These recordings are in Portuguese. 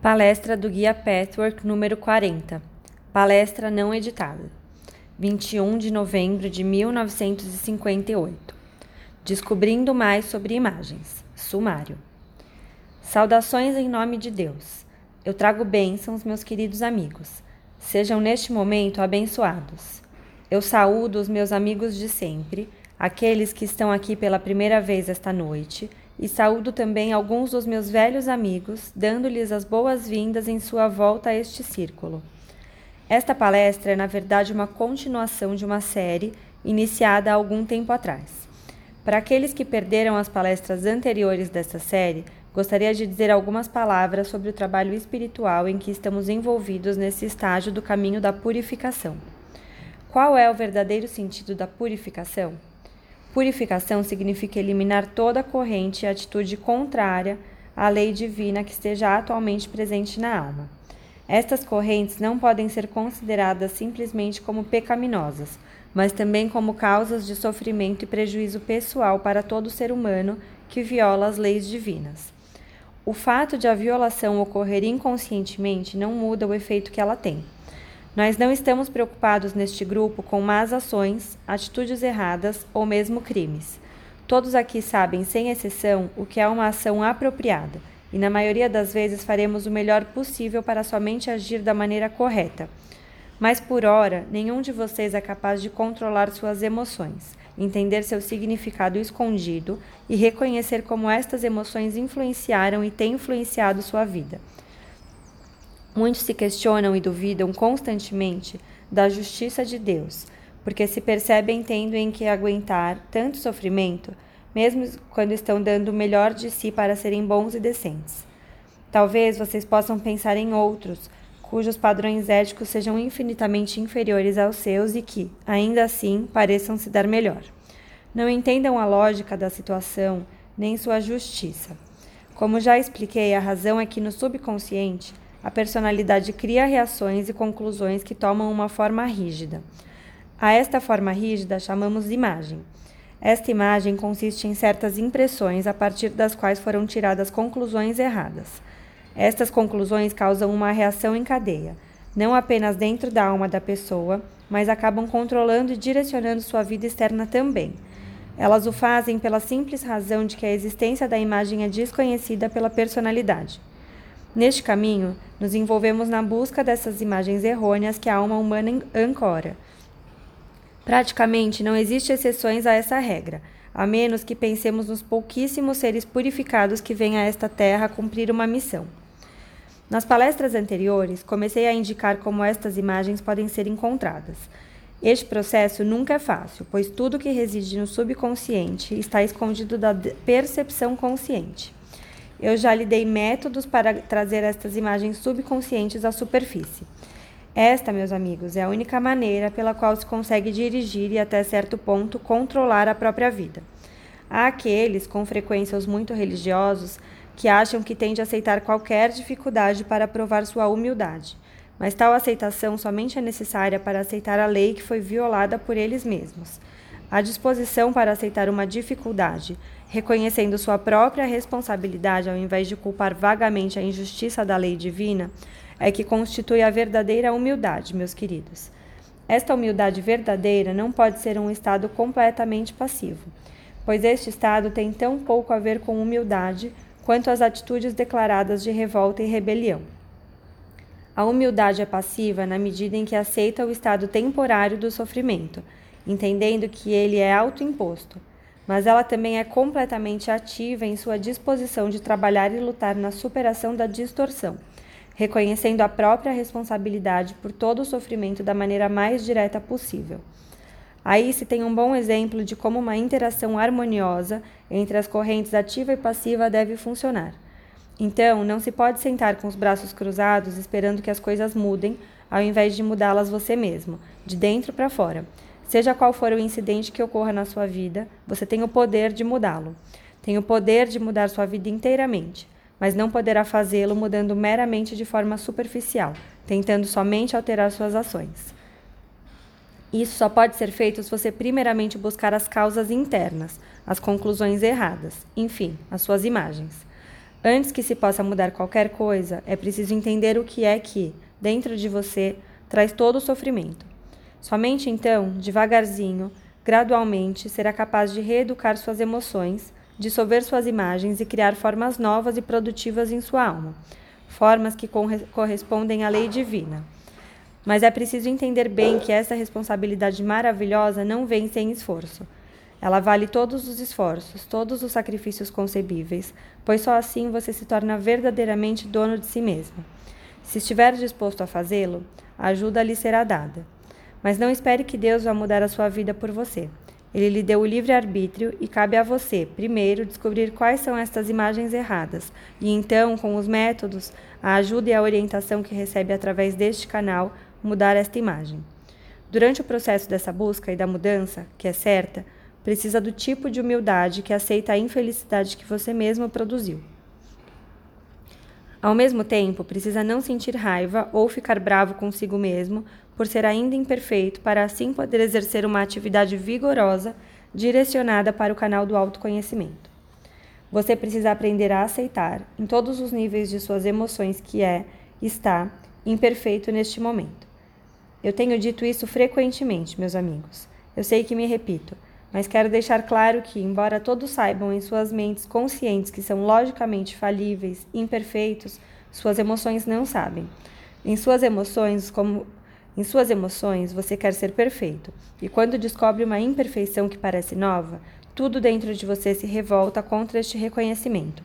Palestra do Guia Pathwork número 40. Palestra não editada. 21 de novembro de 1958. Descobrindo mais sobre imagens. Sumário. Saudações em nome de Deus. Eu trago bênçãos, meus queridos amigos. Sejam neste momento abençoados. Eu saúdo os meus amigos de sempre, aqueles que estão aqui pela primeira vez esta noite e saúdo também alguns dos meus velhos amigos, dando-lhes as boas-vindas em sua volta a este círculo. Esta palestra é, na verdade, uma continuação de uma série iniciada há algum tempo atrás. Para aqueles que perderam as palestras anteriores desta série, gostaria de dizer algumas palavras sobre o trabalho espiritual em que estamos envolvidos nesse estágio do caminho da purificação. Qual é o verdadeiro sentido da purificação? Purificação significa eliminar toda corrente e atitude contrária à lei divina que esteja atualmente presente na alma. Estas correntes não podem ser consideradas simplesmente como pecaminosas, mas também como causas de sofrimento e prejuízo pessoal para todo ser humano que viola as leis divinas. O fato de a violação ocorrer inconscientemente não muda o efeito que ela tem. Nós não estamos preocupados neste grupo com más ações, atitudes erradas ou mesmo crimes. Todos aqui sabem, sem exceção, o que é uma ação apropriada, e na maioria das vezes faremos o melhor possível para somente agir da maneira correta. Mas por ora, nenhum de vocês é capaz de controlar suas emoções, entender seu significado escondido e reconhecer como estas emoções influenciaram e têm influenciado sua vida. Muitos se questionam e duvidam constantemente da justiça de Deus, porque se percebem tendo em que aguentar tanto sofrimento, mesmo quando estão dando o melhor de si para serem bons e decentes. Talvez vocês possam pensar em outros, cujos padrões éticos sejam infinitamente inferiores aos seus e que, ainda assim, pareçam se dar melhor. Não entendam a lógica da situação nem sua justiça. Como já expliquei, a razão é que no subconsciente a personalidade cria reações e conclusões que tomam uma forma rígida. A esta forma rígida chamamos imagem. Esta imagem consiste em certas impressões a partir das quais foram tiradas conclusões erradas. Estas conclusões causam uma reação em cadeia, não apenas dentro da alma da pessoa, mas acabam controlando e direcionando sua vida externa também. Elas o fazem pela simples razão de que a existência da imagem é desconhecida pela personalidade. Neste caminho, nos envolvemos na busca dessas imagens errôneas que a alma humana ancora. Praticamente não existe exceções a essa regra, a menos que pensemos nos pouquíssimos seres purificados que vêm a esta terra cumprir uma missão. Nas palestras anteriores, comecei a indicar como estas imagens podem ser encontradas. Este processo nunca é fácil, pois tudo que reside no subconsciente está escondido da percepção consciente. Eu já lhe dei métodos para trazer estas imagens subconscientes à superfície. Esta, meus amigos, é a única maneira pela qual se consegue dirigir e, até certo ponto, controlar a própria vida. Há aqueles, com frequência os muito religiosos, que acham que têm de aceitar qualquer dificuldade para provar sua humildade, mas tal aceitação somente é necessária para aceitar a lei que foi violada por eles mesmos. A disposição para aceitar uma dificuldade, reconhecendo sua própria responsabilidade ao invés de culpar vagamente a injustiça da lei divina, é que constitui a verdadeira humildade, meus queridos. Esta humildade verdadeira não pode ser um estado completamente passivo, pois este estado tem tão pouco a ver com humildade quanto as atitudes declaradas de revolta e rebelião. A humildade é passiva na medida em que aceita o estado temporário do sofrimento entendendo que ele é autoimposto, mas ela também é completamente ativa em sua disposição de trabalhar e lutar na superação da distorção, reconhecendo a própria responsabilidade por todo o sofrimento da maneira mais direta possível. Aí se tem um bom exemplo de como uma interação harmoniosa entre as correntes ativa e passiva deve funcionar. Então, não se pode sentar com os braços cruzados esperando que as coisas mudem, ao invés de mudá-las você mesmo, de dentro para fora. Seja qual for o incidente que ocorra na sua vida, você tem o poder de mudá-lo. Tem o poder de mudar sua vida inteiramente, mas não poderá fazê-lo mudando meramente de forma superficial, tentando somente alterar suas ações. Isso só pode ser feito se você primeiramente buscar as causas internas, as conclusões erradas, enfim, as suas imagens. Antes que se possa mudar qualquer coisa, é preciso entender o que é que, dentro de você, traz todo o sofrimento. Somente então, devagarzinho, gradualmente, será capaz de reeducar suas emoções, dissolver suas imagens e criar formas novas e produtivas em sua alma, formas que correspondem à lei divina. Mas é preciso entender bem que essa responsabilidade maravilhosa não vem sem esforço. Ela vale todos os esforços, todos os sacrifícios concebíveis, pois só assim você se torna verdadeiramente dono de si mesmo. Se estiver disposto a fazê-lo, a ajuda lhe será dada. Mas não espere que Deus vá mudar a sua vida por você. Ele lhe deu o livre-arbítrio e cabe a você, primeiro, descobrir quais são estas imagens erradas, e então, com os métodos, a ajuda e a orientação que recebe através deste canal, mudar esta imagem. Durante o processo dessa busca e da mudança, que é certa, precisa do tipo de humildade que aceita a infelicidade que você mesmo produziu. Ao mesmo tempo, precisa não sentir raiva ou ficar bravo consigo mesmo por ser ainda imperfeito, para assim poder exercer uma atividade vigorosa direcionada para o canal do autoconhecimento. Você precisa aprender a aceitar, em todos os níveis de suas emoções, que é, está, imperfeito neste momento. Eu tenho dito isso frequentemente, meus amigos. Eu sei que me repito, mas quero deixar claro que, embora todos saibam em suas mentes conscientes que são logicamente falíveis, imperfeitos, suas emoções não sabem. Em suas emoções, como em suas emoções, você quer ser perfeito. E quando descobre uma imperfeição que parece nova, tudo dentro de você se revolta contra este reconhecimento.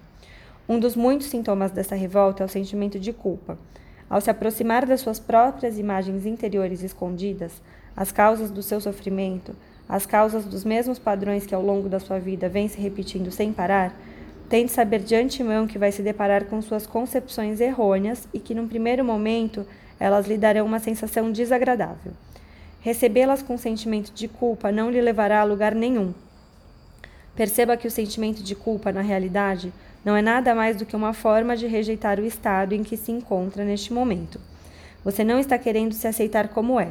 Um dos muitos sintomas dessa revolta é o sentimento de culpa. Ao se aproximar das suas próprias imagens interiores escondidas, as causas do seu sofrimento, as causas dos mesmos padrões que ao longo da sua vida vêm se repetindo sem parar, tente saber de antemão que vai se deparar com suas concepções errôneas e que, num primeiro momento, elas lhe darão uma sensação desagradável. Recebê-las com sentimento de culpa não lhe levará a lugar nenhum. Perceba que o sentimento de culpa, na realidade, não é nada mais do que uma forma de rejeitar o estado em que se encontra neste momento. Você não está querendo se aceitar como é.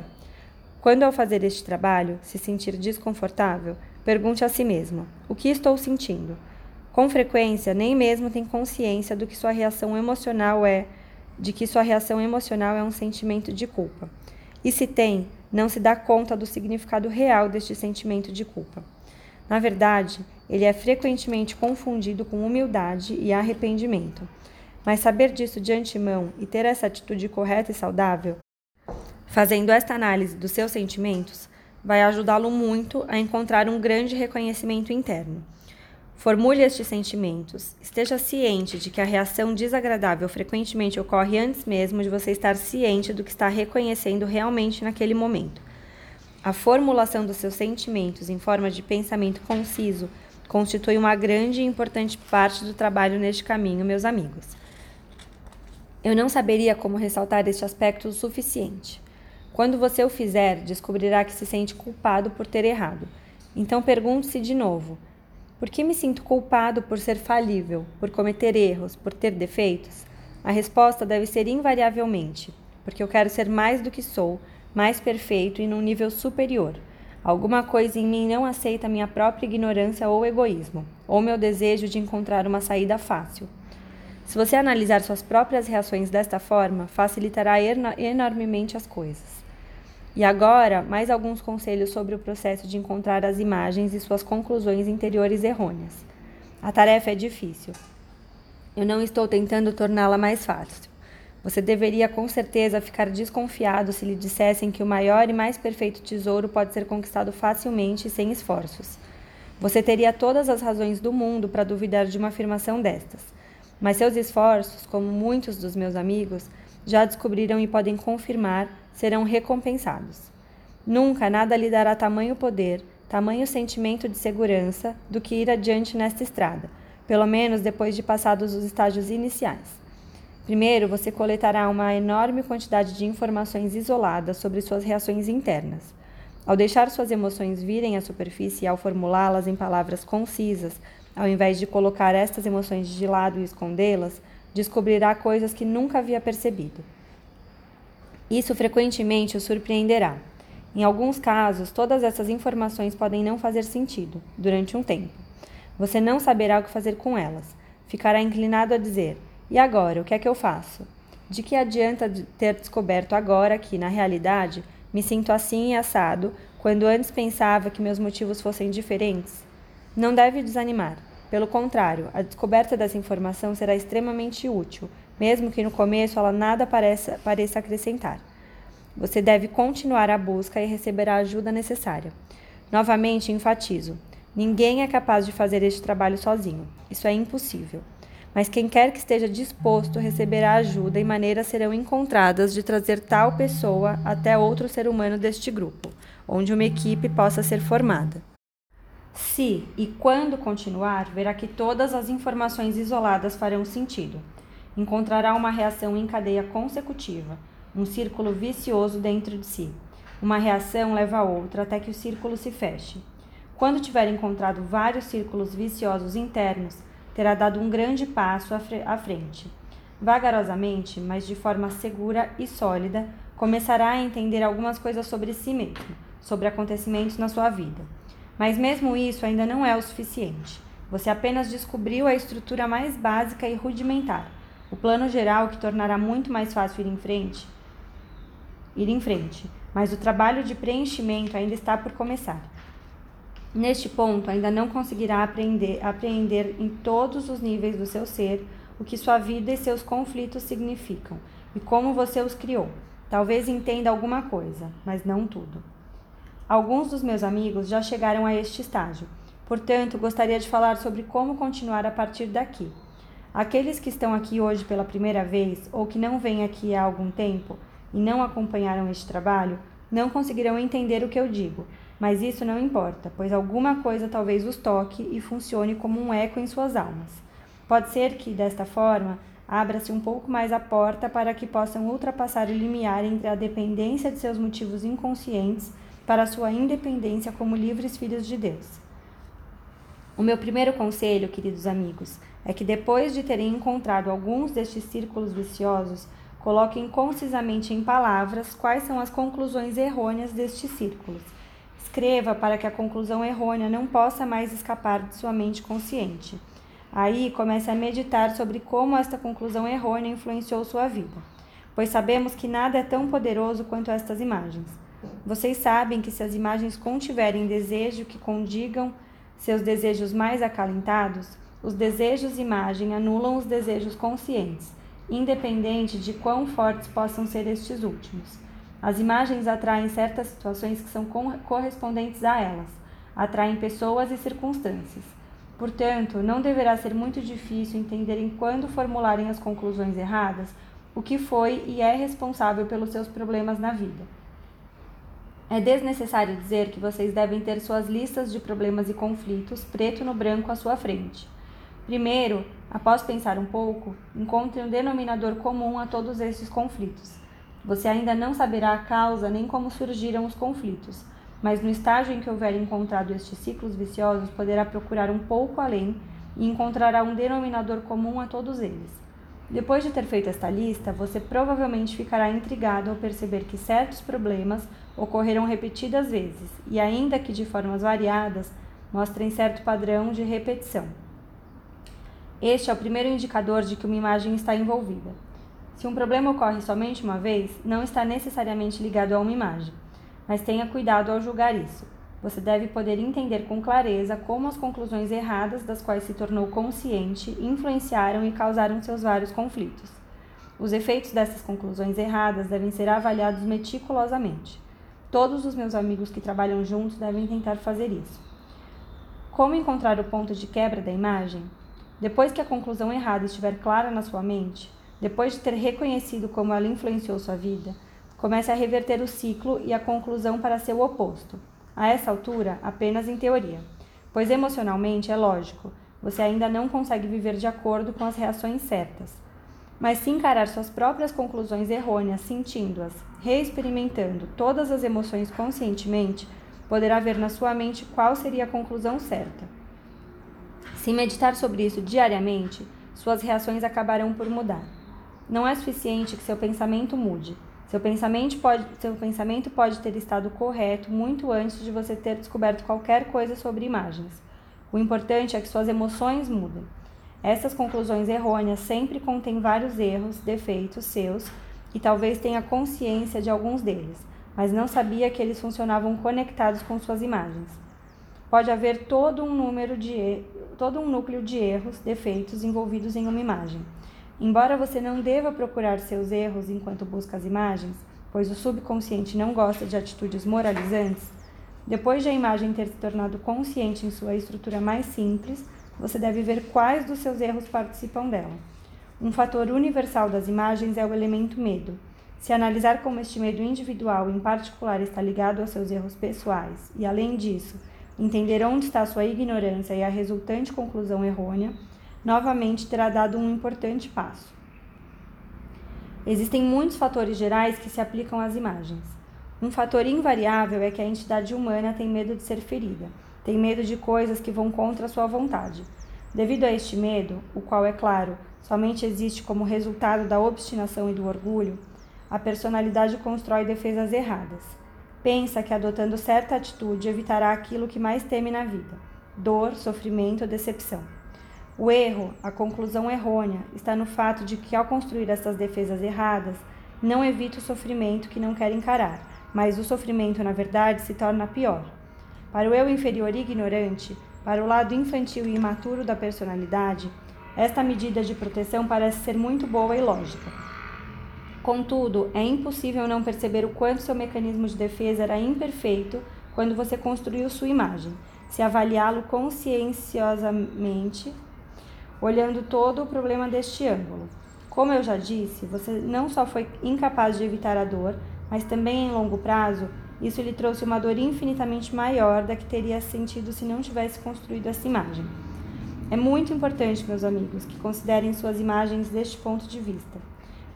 Quando ao fazer este trabalho se sentir desconfortável, pergunte a si mesmo: o que estou sentindo? Com frequência, nem mesmo tem consciência do que sua reação emocional é, de que sua reação emocional é um sentimento de culpa. E se tem, não se dá conta do significado real deste sentimento de culpa. Na verdade, ele é frequentemente confundido com humildade e arrependimento. Mas saber disso de antemão e ter essa atitude correta e saudável Fazendo esta análise dos seus sentimentos, vai ajudá-lo muito a encontrar um grande reconhecimento interno. Formule estes sentimentos. Esteja ciente de que a reação desagradável frequentemente ocorre antes mesmo de você estar ciente do que está reconhecendo realmente naquele momento. A formulação dos seus sentimentos em forma de pensamento conciso constitui uma grande e importante parte do trabalho neste caminho, meus amigos. Eu não saberia como ressaltar este aspecto o suficiente. Quando você o fizer, descobrirá que se sente culpado por ter errado. Então pergunte-se de novo: por que me sinto culpado por ser falível, por cometer erros, por ter defeitos? A resposta deve ser invariavelmente: porque eu quero ser mais do que sou, mais perfeito e num nível superior. Alguma coisa em mim não aceita minha própria ignorância ou egoísmo, ou meu desejo de encontrar uma saída fácil. Se você analisar suas próprias reações desta forma, facilitará enormemente as coisas. E agora, mais alguns conselhos sobre o processo de encontrar as imagens e suas conclusões interiores errôneas. A tarefa é difícil. Eu não estou tentando torná-la mais fácil. Você deveria com certeza ficar desconfiado se lhe dissessem que o maior e mais perfeito tesouro pode ser conquistado facilmente e sem esforços. Você teria todas as razões do mundo para duvidar de uma afirmação destas. Mas seus esforços, como muitos dos meus amigos, já descobriram e podem confirmar, serão recompensados. Nunca nada lhe dará tamanho poder, tamanho sentimento de segurança do que ir adiante nesta estrada, pelo menos depois de passados os estágios iniciais. Primeiro, você coletará uma enorme quantidade de informações isoladas sobre suas reações internas. Ao deixar suas emoções virem à superfície e ao formulá-las em palavras concisas, ao invés de colocar estas emoções de lado e escondê-las, descobrirá coisas que nunca havia percebido. Isso frequentemente o surpreenderá. Em alguns casos, todas essas informações podem não fazer sentido durante um tempo. Você não saberá o que fazer com elas. ficará inclinado a dizer: e agora, o que é que eu faço? De que adianta ter descoberto agora que, na realidade, me sinto assim e assado, quando antes pensava que meus motivos fossem diferentes? Não deve desanimar. Pelo contrário, a descoberta dessa informação será extremamente útil, mesmo que no começo ela nada pareça, pareça acrescentar. Você deve continuar a busca e receberá a ajuda necessária. Novamente enfatizo: ninguém é capaz de fazer este trabalho sozinho. Isso é impossível. Mas quem quer que esteja disposto receberá ajuda e maneiras serão encontradas de trazer tal pessoa até outro ser humano deste grupo, onde uma equipe possa ser formada. Se e quando continuar, verá que todas as informações isoladas farão sentido. Encontrará uma reação em cadeia consecutiva, um círculo vicioso dentro de si. Uma reação leva a outra até que o círculo se feche. Quando tiver encontrado vários círculos viciosos internos, terá dado um grande passo à frente. Vagarosamente, mas de forma segura e sólida, começará a entender algumas coisas sobre si mesmo, sobre acontecimentos na sua vida. Mas mesmo isso ainda não é o suficiente. Você apenas descobriu a estrutura mais básica e rudimentar, o plano geral que tornará muito mais fácil ir em frente. Ir em frente, mas o trabalho de preenchimento ainda está por começar. Neste ponto, ainda não conseguirá aprender, apreender em todos os níveis do seu ser o que sua vida e seus conflitos significam e como você os criou. Talvez entenda alguma coisa, mas não tudo. Alguns dos meus amigos já chegaram a este estágio, portanto, gostaria de falar sobre como continuar a partir daqui. Aqueles que estão aqui hoje pela primeira vez ou que não vêm aqui há algum tempo e não acompanharam este trabalho, não conseguirão entender o que eu digo, mas isso não importa, pois alguma coisa talvez os toque e funcione como um eco em suas almas. Pode ser que, desta forma, abra-se um pouco mais a porta para que possam ultrapassar o limiar entre a dependência de seus motivos inconscientes para sua independência como livres filhos de Deus. O meu primeiro conselho, queridos amigos, é que depois de terem encontrado alguns destes círculos viciosos, coloquem concisamente em palavras quais são as conclusões errôneas destes círculos. Escreva para que a conclusão errônea não possa mais escapar de sua mente consciente. Aí comece a meditar sobre como esta conclusão errônea influenciou sua vida, pois sabemos que nada é tão poderoso quanto estas imagens. Vocês sabem que se as imagens contiverem desejo que condigam seus desejos mais acalentados, os desejos imagem anulam os desejos conscientes, independente de quão fortes possam ser estes últimos. As imagens atraem certas situações que são correspondentes a elas, atraem pessoas e circunstâncias. Portanto, não deverá ser muito difícil entenderem quando formularem as conclusões erradas o que foi e é responsável pelos seus problemas na vida. É desnecessário dizer que vocês devem ter suas listas de problemas e conflitos preto no branco à sua frente. Primeiro, após pensar um pouco, encontre um denominador comum a todos esses conflitos. Você ainda não saberá a causa nem como surgiram os conflitos, mas no estágio em que houver encontrado estes ciclos viciosos, poderá procurar um pouco além e encontrará um denominador comum a todos eles. Depois de ter feito esta lista, você provavelmente ficará intrigado ao perceber que certos problemas ocorreram repetidas vezes e, ainda que de formas variadas, mostrem certo padrão de repetição. Este é o primeiro indicador de que uma imagem está envolvida. Se um problema ocorre somente uma vez, não está necessariamente ligado a uma imagem, mas tenha cuidado ao julgar isso. Você deve poder entender com clareza como as conclusões erradas das quais se tornou consciente influenciaram e causaram seus vários conflitos. Os efeitos dessas conclusões erradas devem ser avaliados meticulosamente. Todos os meus amigos que trabalham juntos devem tentar fazer isso. Como encontrar o ponto de quebra da imagem? Depois que a conclusão errada estiver clara na sua mente, depois de ter reconhecido como ela influenciou sua vida, comece a reverter o ciclo e a conclusão para seu oposto a essa altura, apenas em teoria, pois emocionalmente é lógico, você ainda não consegue viver de acordo com as reações certas. Mas se encarar suas próprias conclusões errôneas, sentindo-as, reexperimentando todas as emoções conscientemente, poderá ver na sua mente qual seria a conclusão certa. Se meditar sobre isso diariamente, suas reações acabarão por mudar. Não é suficiente que seu pensamento mude, seu pensamento, pode, seu pensamento pode ter estado correto muito antes de você ter descoberto qualquer coisa sobre imagens. O importante é que suas emoções mudem. Essas conclusões errôneas sempre contêm vários erros, defeitos seus, e talvez tenha consciência de alguns deles, mas não sabia que eles funcionavam conectados com suas imagens. Pode haver todo um número de todo um núcleo de erros, defeitos envolvidos em uma imagem. Embora você não deva procurar seus erros enquanto busca as imagens, pois o subconsciente não gosta de atitudes moralizantes, depois de a imagem ter se tornado consciente em sua estrutura mais simples, você deve ver quais dos seus erros participam dela. Um fator universal das imagens é o elemento medo. Se analisar como este medo individual, em particular, está ligado aos seus erros pessoais, e além disso, entender onde está sua ignorância e a resultante conclusão errônea, novamente terá dado um importante passo. Existem muitos fatores gerais que se aplicam às imagens. Um fator invariável é que a entidade humana tem medo de ser ferida, tem medo de coisas que vão contra a sua vontade. Devido a este medo, o qual é claro, somente existe como resultado da obstinação e do orgulho, a personalidade constrói defesas erradas. Pensa que adotando certa atitude evitará aquilo que mais teme na vida: dor, sofrimento, decepção. O erro, a conclusão errônea, está no fato de que ao construir essas defesas erradas, não evita o sofrimento que não quer encarar, mas o sofrimento, na verdade, se torna pior. Para o eu inferior e ignorante, para o lado infantil e imaturo da personalidade, esta medida de proteção parece ser muito boa e lógica. Contudo, é impossível não perceber o quanto seu mecanismo de defesa era imperfeito quando você construiu sua imagem, se avaliá-lo conscienciosamente, olhando todo o problema deste ângulo. Como eu já disse, você não só foi incapaz de evitar a dor, mas também em longo prazo, isso lhe trouxe uma dor infinitamente maior da que teria sentido se não tivesse construído essa imagem. É muito importante, meus amigos, que considerem suas imagens deste ponto de vista.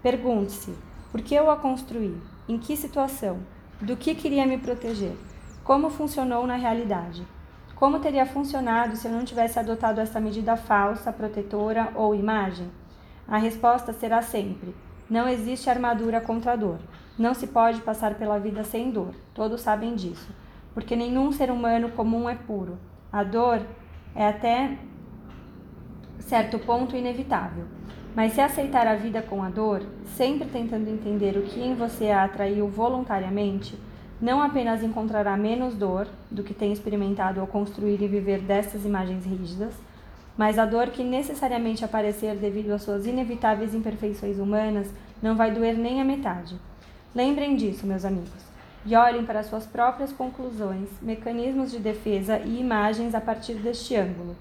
Pergunte-se: por que eu a construí? Em que situação? Do que queria me proteger? Como funcionou na realidade? Como teria funcionado se eu não tivesse adotado essa medida falsa, protetora ou imagem? A resposta será sempre: não existe armadura contra a dor. Não se pode passar pela vida sem dor. Todos sabem disso. Porque nenhum ser humano comum é puro. A dor é até certo ponto inevitável. Mas se aceitar a vida com a dor, sempre tentando entender o que em você a atraiu voluntariamente, não apenas encontrará menos dor do que tem experimentado ao construir e viver dessas imagens rígidas, mas a dor que necessariamente aparecer devido às suas inevitáveis imperfeições humanas não vai doer nem a metade. Lembrem disso, meus amigos, e olhem para suas próprias conclusões, mecanismos de defesa e imagens a partir deste ângulo.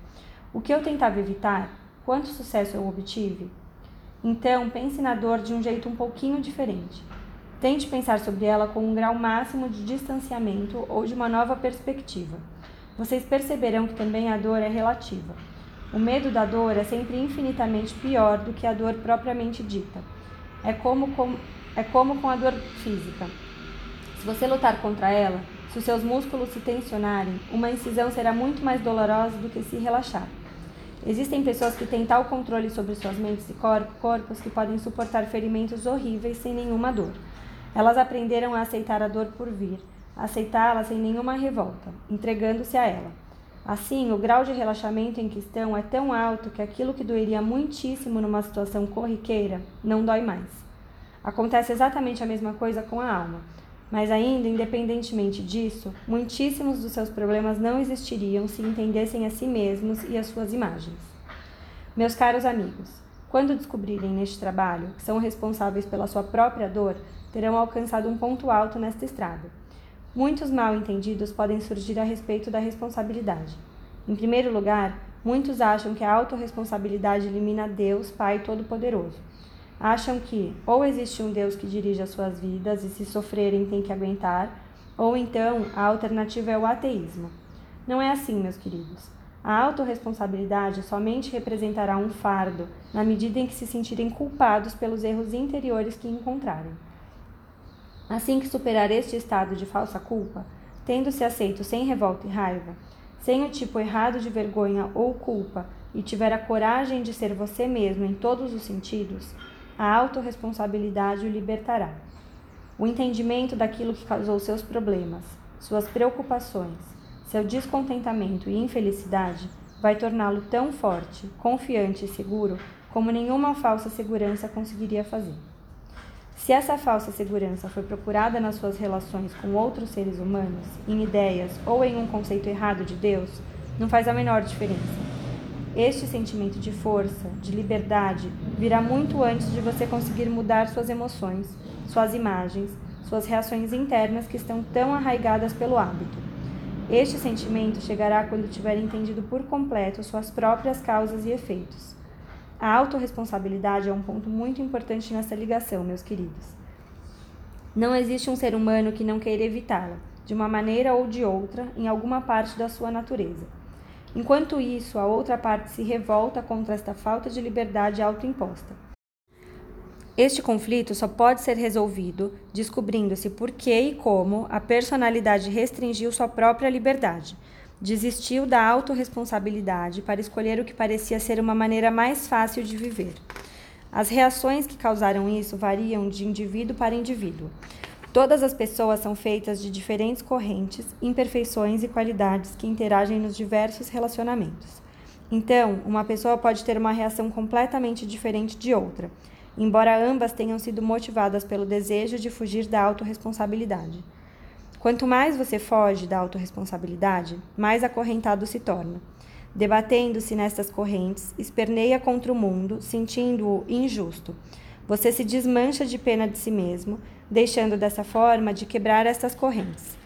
O que eu tentava evitar? Quanto sucesso eu obtive? Então, pense na dor de um jeito um pouquinho diferente. Tente pensar sobre ela com um grau máximo de distanciamento ou de uma nova perspectiva. Vocês perceberão que também a dor é relativa. O medo da dor é sempre infinitamente pior do que a dor propriamente dita. É como com, é como com a dor física. Se você lutar contra ela, se os seus músculos se tensionarem, uma incisão será muito mais dolorosa do que se relaxar. Existem pessoas que têm tal controle sobre suas mentes e corpos que podem suportar ferimentos horríveis sem nenhuma dor. Elas aprenderam a aceitar a dor por vir, aceitá-la sem nenhuma revolta, entregando-se a ela. Assim, o grau de relaxamento em que estão é tão alto que aquilo que doeria muitíssimo numa situação corriqueira não dói mais. Acontece exatamente a mesma coisa com a alma. Mas ainda, independentemente disso, muitíssimos dos seus problemas não existiriam se entendessem a si mesmos e as suas imagens. Meus caros amigos, quando descobrirem neste trabalho que são responsáveis pela sua própria dor, terão alcançado um ponto alto nesta estrada. Muitos mal entendidos podem surgir a respeito da responsabilidade. Em primeiro lugar, muitos acham que a autorresponsabilidade elimina Deus, Pai Todo-Poderoso acham que ou existe um Deus que dirige as suas vidas e se sofrerem tem que aguentar, ou então a alternativa é o ateísmo. Não é assim, meus queridos. A autorresponsabilidade somente representará um fardo na medida em que se sentirem culpados pelos erros interiores que encontrarem. Assim que superar este estado de falsa culpa, tendo-se aceito sem revolta e raiva, sem o tipo errado de vergonha ou culpa, e tiver a coragem de ser você mesmo em todos os sentidos, a autorresponsabilidade o libertará. O entendimento daquilo que causou seus problemas, suas preocupações, seu descontentamento e infelicidade vai torná-lo tão forte, confiante e seguro como nenhuma falsa segurança conseguiria fazer. Se essa falsa segurança foi procurada nas suas relações com outros seres humanos, em ideias ou em um conceito errado de Deus, não faz a menor diferença. Este sentimento de força, de liberdade, virá muito antes de você conseguir mudar suas emoções, suas imagens, suas reações internas que estão tão arraigadas pelo hábito. Este sentimento chegará quando tiver entendido por completo suas próprias causas e efeitos. A autorresponsabilidade é um ponto muito importante nessa ligação, meus queridos. Não existe um ser humano que não queira evitá-la, de uma maneira ou de outra, em alguma parte da sua natureza. Enquanto isso, a outra parte se revolta contra esta falta de liberdade autoimposta. Este conflito só pode ser resolvido descobrindo-se por que e como a personalidade restringiu sua própria liberdade desistiu da autorresponsabilidade para escolher o que parecia ser uma maneira mais fácil de viver. As reações que causaram isso variam de indivíduo para indivíduo. Todas as pessoas são feitas de diferentes correntes, imperfeições e qualidades que interagem nos diversos relacionamentos. Então, uma pessoa pode ter uma reação completamente diferente de outra, embora ambas tenham sido motivadas pelo desejo de fugir da autorresponsabilidade. Quanto mais você foge da autorresponsabilidade, mais acorrentado se torna. Debatendo-se nestas correntes, esperneia contra o mundo, sentindo-o injusto. Você se desmancha de pena de si mesmo, deixando dessa forma de quebrar estas correntes.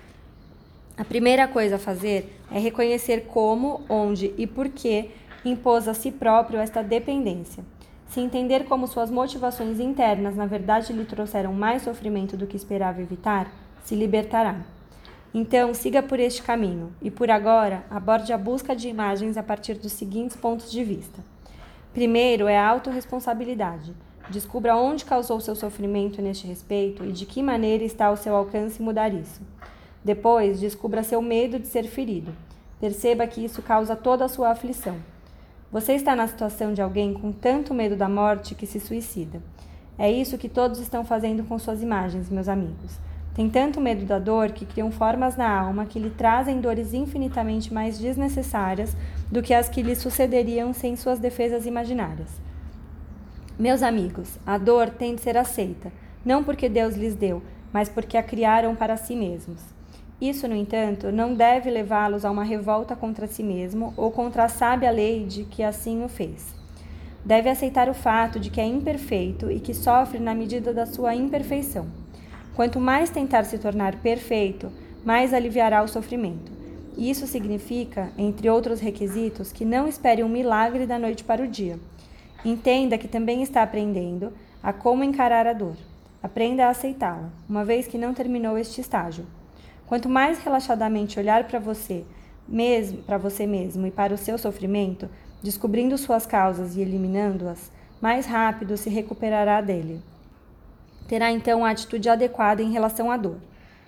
A primeira coisa a fazer é reconhecer como, onde e por que impôs a si próprio esta dependência. Se entender como suas motivações internas na verdade lhe trouxeram mais sofrimento do que esperava evitar, se libertará. Então, siga por este caminho e, por agora, aborde a busca de imagens a partir dos seguintes pontos de vista. Primeiro é a autorresponsabilidade. Descubra onde causou seu sofrimento neste respeito e de que maneira está ao seu alcance mudar isso. Depois, descubra seu medo de ser ferido. Perceba que isso causa toda a sua aflição. Você está na situação de alguém com tanto medo da morte que se suicida. É isso que todos estão fazendo com suas imagens, meus amigos. Tem tanto medo da dor que criam formas na alma que lhe trazem dores infinitamente mais desnecessárias do que as que lhe sucederiam sem suas defesas imaginárias. Meus amigos, a dor tem de ser aceita, não porque Deus lhes deu, mas porque a criaram para si mesmos. Isso, no entanto, não deve levá-los a uma revolta contra si mesmo ou contra a sábia lei de que assim o fez. Deve aceitar o fato de que é imperfeito e que sofre na medida da sua imperfeição. Quanto mais tentar se tornar perfeito, mais aliviará o sofrimento. Isso significa, entre outros requisitos, que não espere um milagre da noite para o dia. Entenda que também está aprendendo a como encarar a dor. Aprenda a aceitá-la, uma vez que não terminou este estágio. Quanto mais relaxadamente olhar para você, mesmo para você mesmo e para o seu sofrimento, descobrindo suas causas e eliminando-as, mais rápido se recuperará dele terá então a atitude adequada em relação à dor.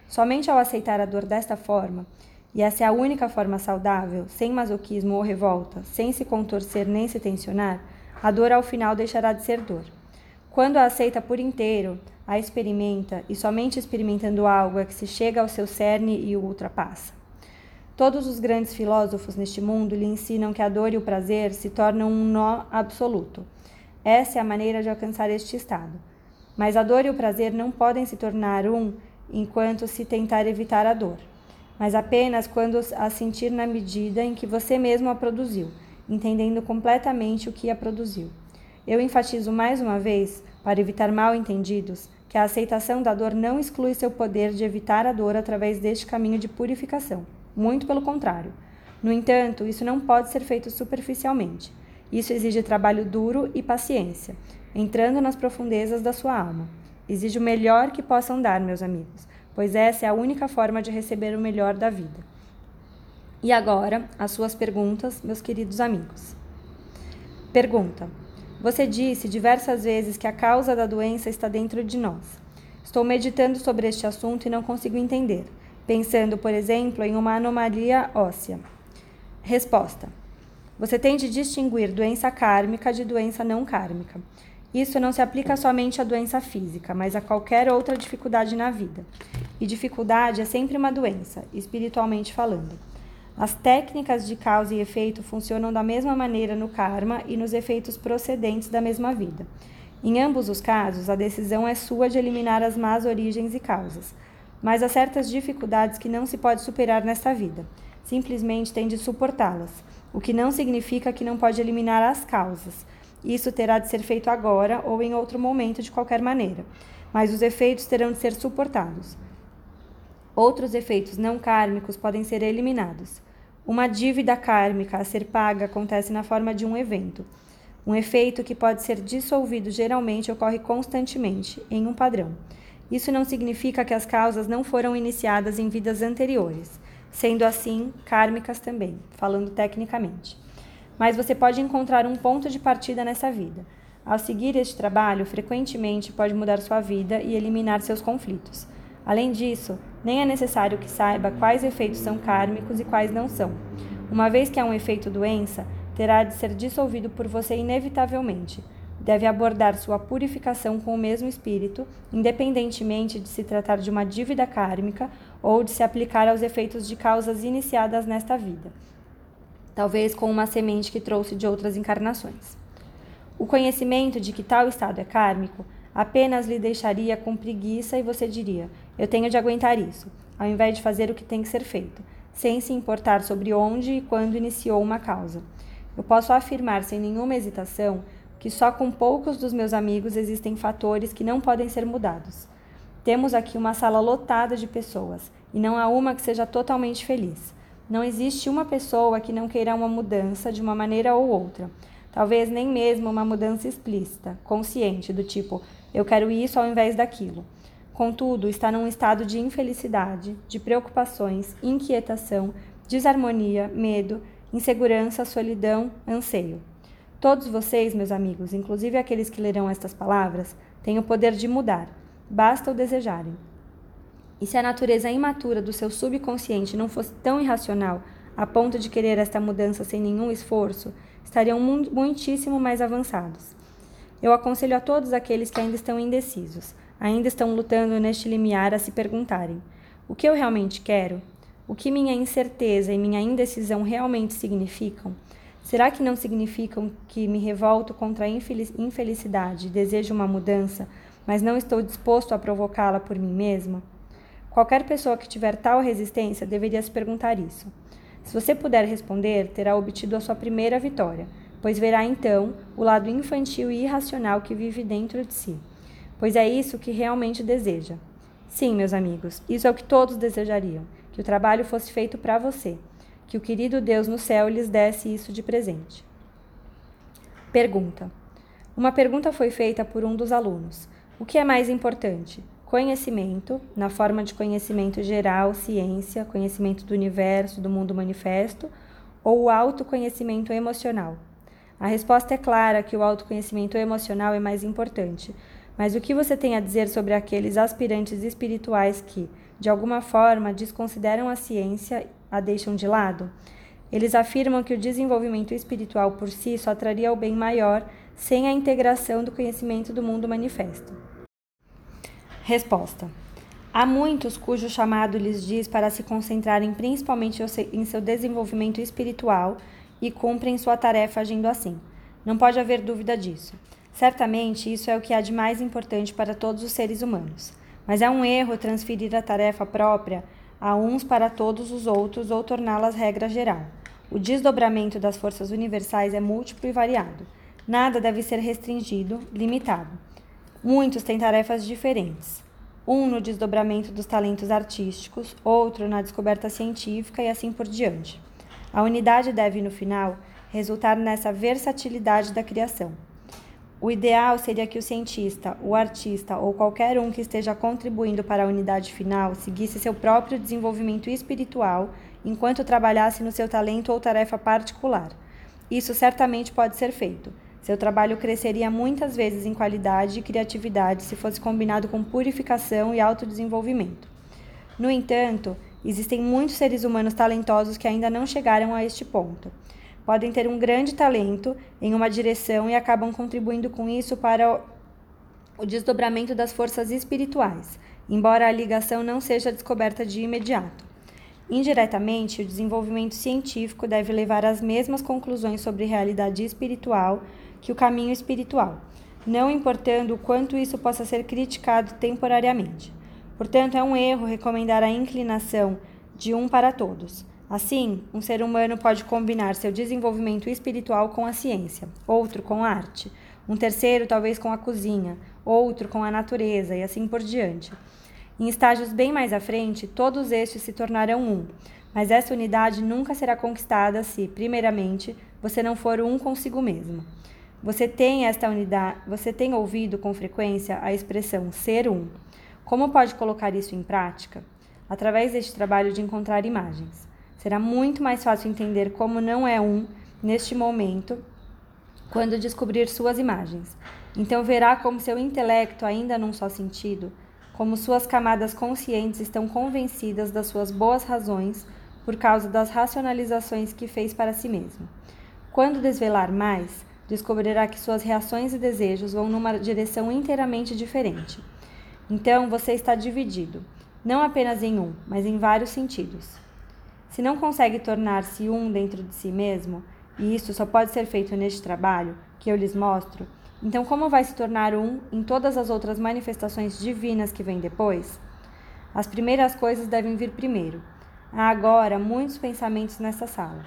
Somente ao aceitar a dor desta forma, e essa é a única forma saudável, sem masoquismo ou revolta, sem se contorcer nem se tensionar, a dor ao final deixará de ser dor. Quando a aceita por inteiro, a experimenta e somente experimentando algo é que se chega ao seu cerne e o ultrapassa. Todos os grandes filósofos neste mundo lhe ensinam que a dor e o prazer se tornam um nó absoluto. Essa é a maneira de alcançar este estado. Mas a dor e o prazer não podem se tornar um enquanto se tentar evitar a dor, mas apenas quando a sentir na medida em que você mesmo a produziu, entendendo completamente o que a produziu. Eu enfatizo mais uma vez, para evitar mal entendidos, que a aceitação da dor não exclui seu poder de evitar a dor através deste caminho de purificação. Muito pelo contrário. No entanto, isso não pode ser feito superficialmente. Isso exige trabalho duro e paciência, entrando nas profundezas da sua alma. Exige o melhor que possam dar, meus amigos, pois essa é a única forma de receber o melhor da vida. E agora, as suas perguntas, meus queridos amigos. Pergunta: Você disse diversas vezes que a causa da doença está dentro de nós. Estou meditando sobre este assunto e não consigo entender, pensando, por exemplo, em uma anomalia óssea. Resposta: Você tem de distinguir doença kármica de doença não kármica. Isso não se aplica somente à doença física, mas a qualquer outra dificuldade na vida. E dificuldade é sempre uma doença, espiritualmente falando. As técnicas de causa e efeito funcionam da mesma maneira no karma e nos efeitos procedentes da mesma vida. Em ambos os casos, a decisão é sua de eliminar as más origens e causas. Mas há certas dificuldades que não se pode superar nesta vida. Simplesmente tem de suportá-las, o que não significa que não pode eliminar as causas. Isso terá de ser feito agora ou em outro momento de qualquer maneira, mas os efeitos terão de ser suportados. Outros efeitos não kármicos podem ser eliminados. Uma dívida kármica a ser paga acontece na forma de um evento. Um efeito que pode ser dissolvido geralmente ocorre constantemente, em um padrão. Isso não significa que as causas não foram iniciadas em vidas anteriores, sendo assim kármicas também, falando tecnicamente. Mas você pode encontrar um ponto de partida nessa vida. Ao seguir este trabalho, frequentemente pode mudar sua vida e eliminar seus conflitos. Além disso, nem é necessário que saiba quais efeitos são kármicos e quais não são. Uma vez que há um efeito doença, terá de ser dissolvido por você inevitavelmente. Deve abordar sua purificação com o mesmo espírito, independentemente de se tratar de uma dívida kármica ou de se aplicar aos efeitos de causas iniciadas nesta vida, talvez com uma semente que trouxe de outras encarnações. O conhecimento de que tal estado é kármico apenas lhe deixaria com preguiça e você diria: Eu tenho de aguentar isso, ao invés de fazer o que tem que ser feito, sem se importar sobre onde e quando iniciou uma causa. Eu posso afirmar sem nenhuma hesitação que só com poucos dos meus amigos existem fatores que não podem ser mudados. Temos aqui uma sala lotada de pessoas e não há uma que seja totalmente feliz. Não existe uma pessoa que não queira uma mudança de uma maneira ou outra. Talvez nem mesmo uma mudança explícita, consciente, do tipo, eu quero isso ao invés daquilo. Contudo, está num estado de infelicidade, de preocupações, inquietação, desarmonia, medo, insegurança, solidão, anseio. Todos vocês, meus amigos, inclusive aqueles que lerão estas palavras, têm o poder de mudar. Basta o desejarem. E se a natureza imatura do seu subconsciente não fosse tão irracional a ponto de querer esta mudança sem nenhum esforço, estariam muitíssimo mais avançados. Eu aconselho a todos aqueles que ainda estão indecisos, ainda estão lutando neste limiar a se perguntarem: o que eu realmente quero? O que minha incerteza e minha indecisão realmente significam? Será que não significam que me revolto contra a infelicidade desejo uma mudança, mas não estou disposto a provocá-la por mim mesma? Qualquer pessoa que tiver tal resistência deveria se perguntar isso. Se você puder responder, terá obtido a sua primeira vitória pois verá então o lado infantil e irracional que vive dentro de si, pois é isso que realmente deseja. Sim, meus amigos, isso é o que todos desejariam: que o trabalho fosse feito para você, que o querido Deus no céu lhes desse isso de presente. Pergunta: Uma pergunta foi feita por um dos alunos. O que é mais importante? Conhecimento, na forma de conhecimento geral, ciência, conhecimento do universo, do mundo manifesto, ou o autoconhecimento emocional? A resposta é clara que o autoconhecimento emocional é mais importante. Mas o que você tem a dizer sobre aqueles aspirantes espirituais que, de alguma forma, desconsideram a ciência, a deixam de lado? Eles afirmam que o desenvolvimento espiritual por si só traria o bem maior sem a integração do conhecimento do mundo manifesto. Resposta: Há muitos cujo chamado lhes diz para se concentrarem principalmente em seu desenvolvimento espiritual e cumprem sua tarefa agindo assim. Não pode haver dúvida disso. Certamente, isso é o que há de mais importante para todos os seres humanos. Mas é um erro transferir a tarefa própria a uns para todos os outros ou torná-las regra geral. O desdobramento das forças universais é múltiplo e variado. Nada deve ser restringido, limitado. Muitos têm tarefas diferentes. Um no desdobramento dos talentos artísticos, outro na descoberta científica e assim por diante. A unidade deve, no final, resultar nessa versatilidade da criação. O ideal seria que o cientista, o artista ou qualquer um que esteja contribuindo para a unidade final seguisse seu próprio desenvolvimento espiritual enquanto trabalhasse no seu talento ou tarefa particular. Isso certamente pode ser feito. Seu trabalho cresceria muitas vezes em qualidade e criatividade se fosse combinado com purificação e autodesenvolvimento. No entanto, Existem muitos seres humanos talentosos que ainda não chegaram a este ponto. Podem ter um grande talento em uma direção e acabam contribuindo com isso para o desdobramento das forças espirituais, embora a ligação não seja descoberta de imediato. Indiretamente, o desenvolvimento científico deve levar às mesmas conclusões sobre realidade espiritual que o caminho espiritual, não importando o quanto isso possa ser criticado temporariamente. Portanto, é um erro recomendar a inclinação de um para todos. Assim, um ser humano pode combinar seu desenvolvimento espiritual com a ciência, outro com a arte, um terceiro talvez com a cozinha, outro com a natureza e assim por diante. Em estágios bem mais à frente, todos estes se tornarão um, mas essa unidade nunca será conquistada se, primeiramente, você não for um consigo mesmo. Você tem esta unidade, você tem ouvido com frequência a expressão ser um. Como pode colocar isso em prática? Através deste trabalho de encontrar imagens. Será muito mais fácil entender como não é um neste momento quando descobrir suas imagens. Então verá como seu intelecto, ainda num só sentido, como suas camadas conscientes estão convencidas das suas boas razões por causa das racionalizações que fez para si mesmo. Quando desvelar mais, descobrirá que suas reações e desejos vão numa direção inteiramente diferente. Então você está dividido, não apenas em um, mas em vários sentidos. Se não consegue tornar-se um dentro de si mesmo, e isso só pode ser feito neste trabalho que eu lhes mostro, então, como vai se tornar um em todas as outras manifestações divinas que vêm depois? As primeiras coisas devem vir primeiro. Há agora muitos pensamentos nessa sala.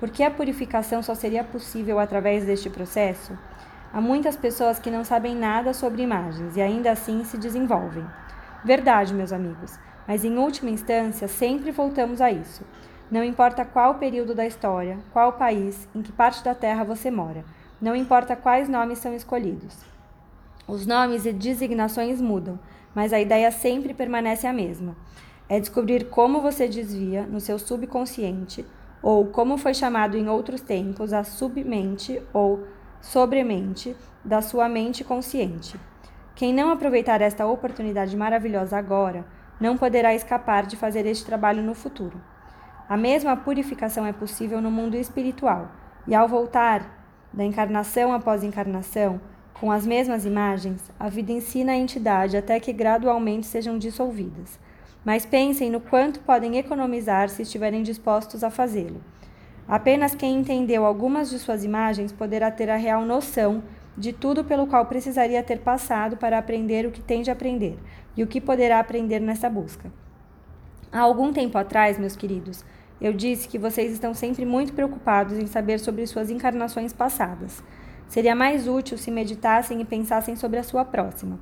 Por que a purificação só seria possível através deste processo? Há muitas pessoas que não sabem nada sobre imagens e ainda assim se desenvolvem. Verdade, meus amigos, mas em última instância sempre voltamos a isso. Não importa qual período da história, qual país, em que parte da Terra você mora não importa quais nomes são escolhidos. Os nomes e designações mudam, mas a ideia sempre permanece a mesma. É descobrir como você desvia no seu subconsciente, ou como foi chamado em outros tempos a submente ou sobremente da sua mente consciente. Quem não aproveitar esta oportunidade maravilhosa agora, não poderá escapar de fazer este trabalho no futuro. A mesma purificação é possível no mundo espiritual, e ao voltar da encarnação após encarnação, com as mesmas imagens, a vida ensina a entidade até que gradualmente sejam dissolvidas. Mas pensem no quanto podem economizar se estiverem dispostos a fazê-lo. Apenas quem entendeu algumas de suas imagens poderá ter a real noção de tudo pelo qual precisaria ter passado para aprender o que tem de aprender e o que poderá aprender nessa busca. Há algum tempo atrás, meus queridos, eu disse que vocês estão sempre muito preocupados em saber sobre suas encarnações passadas. Seria mais útil se meditassem e pensassem sobre a sua próxima.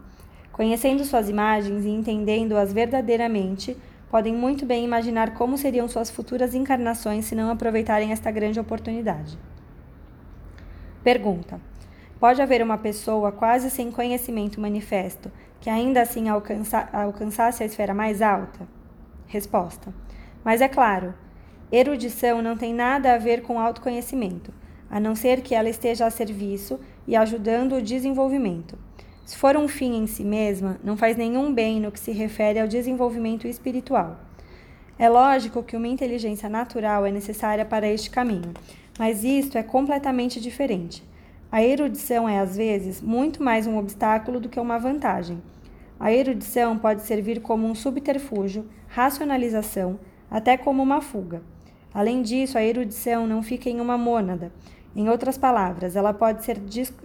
Conhecendo suas imagens e entendendo-as verdadeiramente, podem muito bem imaginar como seriam suas futuras encarnações se não aproveitarem esta grande oportunidade. Pergunta: Pode haver uma pessoa quase sem conhecimento manifesto que ainda assim alcança, alcançasse a esfera mais alta? Resposta: Mas é claro, Erudição não tem nada a ver com autoconhecimento, a não ser que ela esteja a serviço e ajudando o desenvolvimento. Se for um fim em si mesma, não faz nenhum bem no que se refere ao desenvolvimento espiritual. É lógico que uma inteligência natural é necessária para este caminho, mas isto é completamente diferente. A erudição é, às vezes, muito mais um obstáculo do que uma vantagem. A erudição pode servir como um subterfúgio, racionalização, até como uma fuga. Além disso, a erudição não fica em uma mônada. Em outras palavras, ela pode ser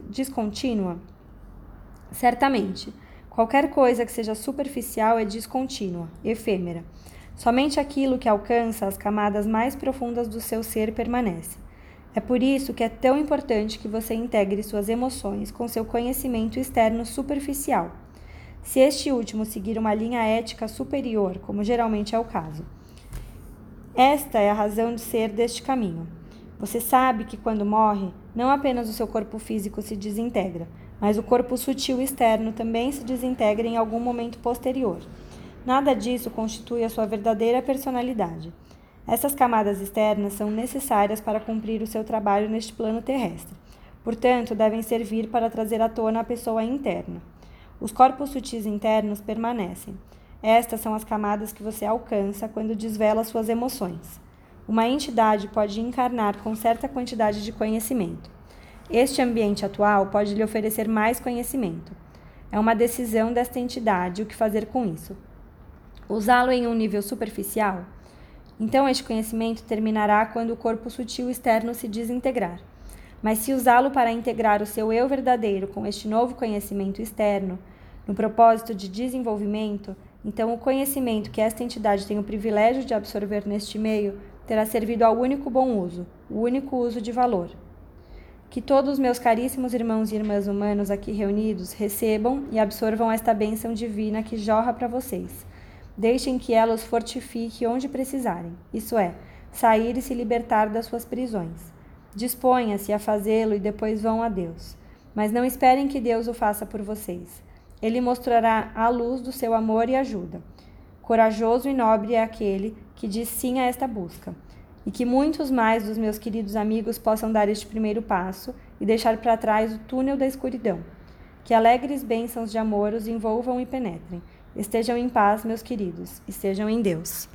descontínua? Certamente. Qualquer coisa que seja superficial é descontínua, efêmera. Somente aquilo que alcança as camadas mais profundas do seu ser permanece. É por isso que é tão importante que você integre suas emoções com seu conhecimento externo superficial. Se este último seguir uma linha ética superior, como geralmente é o caso, esta é a razão de ser deste caminho. Você sabe que quando morre, não apenas o seu corpo físico se desintegra, mas o corpo sutil externo também se desintegra em algum momento posterior. Nada disso constitui a sua verdadeira personalidade. Essas camadas externas são necessárias para cumprir o seu trabalho neste plano terrestre. Portanto, devem servir para trazer à tona a pessoa interna. Os corpos sutis internos permanecem. Estas são as camadas que você alcança quando desvela suas emoções. Uma entidade pode encarnar com certa quantidade de conhecimento. Este ambiente atual pode lhe oferecer mais conhecimento. É uma decisão desta entidade o que fazer com isso. Usá-lo em um nível superficial? Então este conhecimento terminará quando o corpo sutil externo se desintegrar. Mas se usá-lo para integrar o seu eu verdadeiro com este novo conhecimento externo, no propósito de desenvolvimento, então o conhecimento que esta entidade tem o privilégio de absorver neste meio terá servido ao único bom uso, o único uso de valor. Que todos os meus caríssimos irmãos e irmãs humanos aqui reunidos recebam e absorvam esta bênção divina que jorra para vocês. Deixem que ela os fortifique onde precisarem, isso é, sair e se libertar das suas prisões. Disponha-se a fazê-lo e depois vão a Deus. Mas não esperem que Deus o faça por vocês. Ele mostrará a luz do seu amor e ajuda. Corajoso e nobre é aquele que diz sim a esta busca. E que muitos mais dos meus queridos amigos possam dar este primeiro passo e deixar para trás o túnel da escuridão. Que alegres bênçãos de amor os envolvam e penetrem. Estejam em paz, meus queridos, estejam em Deus.